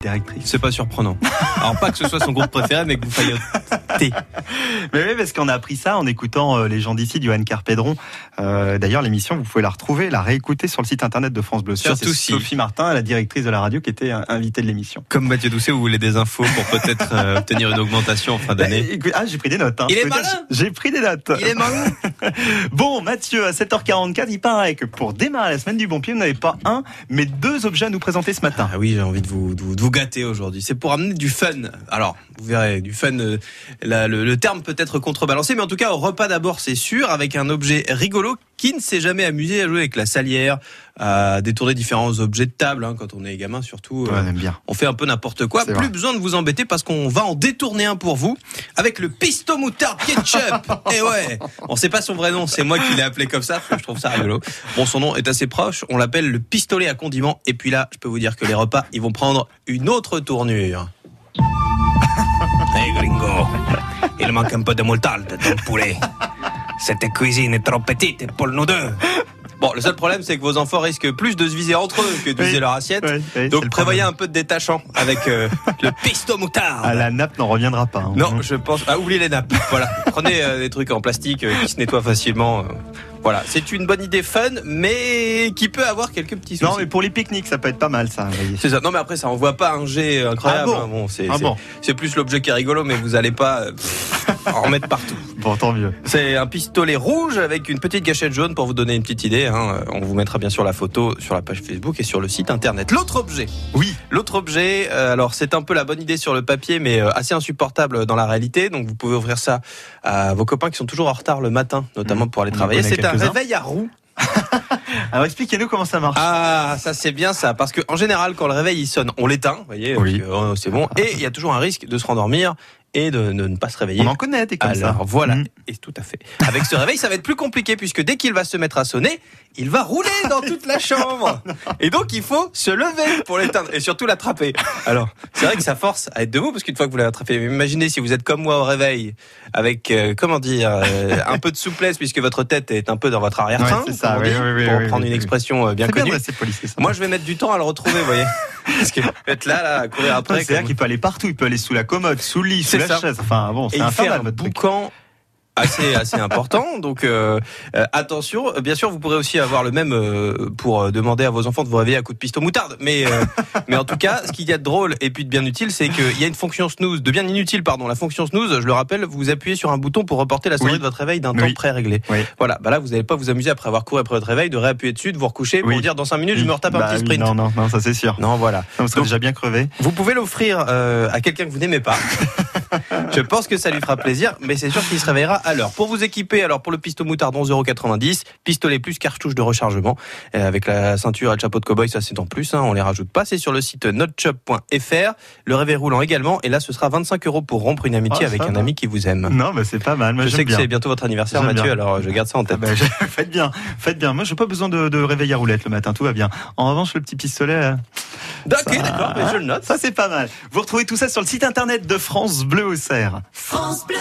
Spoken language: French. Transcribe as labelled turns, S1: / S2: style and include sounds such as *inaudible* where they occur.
S1: directrice.
S2: C'est pas surprenant. Alors pas que ce soit son groupe préféré, mais que vous
S1: Mais oui, parce qu'on a appris ça en écoutant euh, les gens d'ici, Johan Carpédron. Euh, D'ailleurs, l'émission, vous pouvez la retrouver, la réécouter sur le site internet de France Bleu.
S2: Surtout si-
S1: Sophie Martin, la directrice de la radio, qui était euh, invitée de l'émission.
S2: Comme Mathieu Doucet, vous voulez des infos pour peut-être euh, *laughs* obtenir une augmentation en fin d'année.
S1: Bah, écoute, Ah, j'ai pris des notes. hein.
S2: Il est malin.
S1: J'ai pris des notes.
S2: Il est malin. *laughs*
S1: Bon, Mathieu, à 7h44, il paraît que pour démarrer la semaine du bon pied, vous n'avez pas un, mais deux objets à nous présenter ce matin.
S2: Ah oui, j'ai envie de vous, de vous, de vous gâter aujourd'hui. C'est pour amener du fun. Alors, vous verrez, du fun, euh, la- le, le terme peut être contrebalancé, mais en tout cas, au repas d'abord, c'est sûr, avec un objet rigolo qui ne s'est jamais amusé à jouer avec la salière, à détourner différents objets de table, hein, quand on est gamin surtout.
S1: Ouais,
S2: euh,
S1: on aime bien.
S2: on fait un peu n'importe quoi. Plus
S1: vrai.
S2: besoin de vous embêter parce qu'on va en détourner un pour vous avec le pisto moutarde ketchup. *laughs* Et ouais, on sait pas son vrai nom, c'est moi qui l'ai appelé comme ça, parce que je trouve ça rigolo. Bon, son nom est assez proche, on l'appelle le pistolet à condiments. Et puis là, je peux vous dire que les repas, ils vont prendre une autre tournure. Il manque un peu de moutarde dans le poulet. Cette cuisine est trop petite pour nous deux. Bon, le seul problème, c'est que vos enfants risquent plus de se viser entre eux que de
S1: Oui.
S2: viser leur assiette. Donc prévoyez un peu de détachant avec euh, le pisto moutarde.
S1: Ah, la nappe n'en reviendra pas. hein.
S2: Non, je pense. Ah, oubliez les nappes. Voilà. Prenez euh, des trucs en plastique euh, qui se nettoient facilement. Voilà. C'est une bonne idée fun, mais qui peut avoir quelques petits soucis.
S1: Non, mais pour les pique-niques, ça peut être pas mal, ça.
S2: C'est ça. Non, mais après, ça envoie pas un jet incroyable.
S1: Ah bon
S2: hein. c'est
S1: Ah
S2: c'est-
S1: bon.
S2: plus l'objet qui est rigolo, mais vous allez pas euh, *laughs* en remettre partout.
S1: Bon, tant mieux.
S2: C'est un pistolet rouge avec une petite gâchette jaune pour vous donner une petite idée. hein. On vous mettra bien sûr la photo sur la page Facebook et sur le site internet. L'autre objet.
S1: Oui.
S2: L'autre objet, euh, alors c'est un peu la bonne idée sur le papier, mais euh, assez insupportable dans la réalité. Donc vous pouvez offrir ça à vos copains qui sont toujours en retard le matin, notamment
S1: Mmh.
S2: pour aller travailler. C'est un réveil à roues. *laughs*
S1: Alors, expliquez-nous comment ça marche.
S2: Ah, ça c'est bien ça, parce que en général, quand le réveil il sonne, on l'éteint, vous voyez,
S1: Oui.
S2: oh, c'est bon, et il y a toujours un risque de se rendormir et de, de ne pas se réveiller.
S1: On en connaît des comme ça.
S2: Alors voilà,
S1: Mm.
S2: et tout à fait. Avec ce réveil, ça va être plus compliqué puisque dès qu'il va se mettre à sonner, il va rouler dans toute la chambre. *laughs* Et donc il faut se lever pour l'éteindre et surtout l'attraper. Alors c'est vrai que ça force à être debout parce qu'une fois que vous l'avez attrapé, imaginez si vous êtes comme moi au réveil avec euh, comment dire euh, un peu de souplesse puisque votre tête est un peu dans votre arrière-train,
S1: Ouais, ça, oui, oui, oui,
S2: pour
S1: oui,
S2: prendre une expression euh, bien
S1: bien
S2: connue.
S1: rester poli, c'est ça.
S2: Moi je vais mettre du temps à le retrouver, vous voyez. *laughs* Parce que être là, là, à courir après.
S1: C'est-à-dire
S2: comme-
S1: qu'il peut aller partout. Il peut aller sous la commode, sous le lit, sous la
S2: ça.
S1: chaise. Enfin, bon, c'est
S2: un
S1: truc.
S2: boucan assez assez important donc euh, euh, attention bien sûr vous pourrez aussi avoir le même euh, pour euh, demander à vos enfants de vous réveiller à coup de pisto moutarde mais euh, *laughs* mais en tout cas ce qu'il y a de drôle et puis de bien utile c'est qu'il y a une fonction snooze de bien inutile pardon la fonction snooze je le rappelle vous appuyez sur un bouton pour reporter la sonnerie
S1: Oui.
S2: de votre réveil d'un
S1: Oui.
S2: temps pré-réglé
S1: Oui.
S2: voilà bah là vous n'allez pas vous amuser après avoir couru après votre réveil de réappuyer dessus de vous recoucher pour dire dans 5 minutes je me retape un
S1: Bah
S2: petit
S1: oui,
S2: sprint
S1: Non, non, non, ça c'est sûr.
S2: non voilà
S1: serait
S2: Donc-
S1: déjà bien crevé.
S2: vous pouvez l'offrir euh, à quelqu'un que vous n'aimez pas. *laughs* *laughs* Je pense que ça lui fera plaisir, mais c'est sûr qu'il se réveillera à l'heure. Pour vous équiper, alors pour le pisto moutarde 11,90€, pistolet plus cartouche de rechargement, euh, avec la ceinture et le chapeau de cowboy, ça c'est en plus, hein, on les rajoute pas. C'est sur le site notshop.fr. Le réveil roulant également, et là ce sera 25 euros pour rompre une amitié
S1: Ah,
S2: avec un
S1: va.
S2: ami qui vous aime.
S1: Non, mais c'est pas mal. Moi,
S2: Je sais que c'est bientôt votre anniversaire, Mathieu,
S1: bien.
S2: alors je garde ça en
S1: Ah
S2: tête.
S1: ben, je- *laughs* faites bien, faites bien. Moi, j'ai pas besoin de, de réveil à roulette le matin, tout va bien. En revanche, le petit pistolet, euh,
S2: D'accord, d'accord, mais je le note.
S1: ça c'est pas mal. Vous retrouvez tout ça sur le site internet de France Bleu Auxerre.
S3: France Bleu.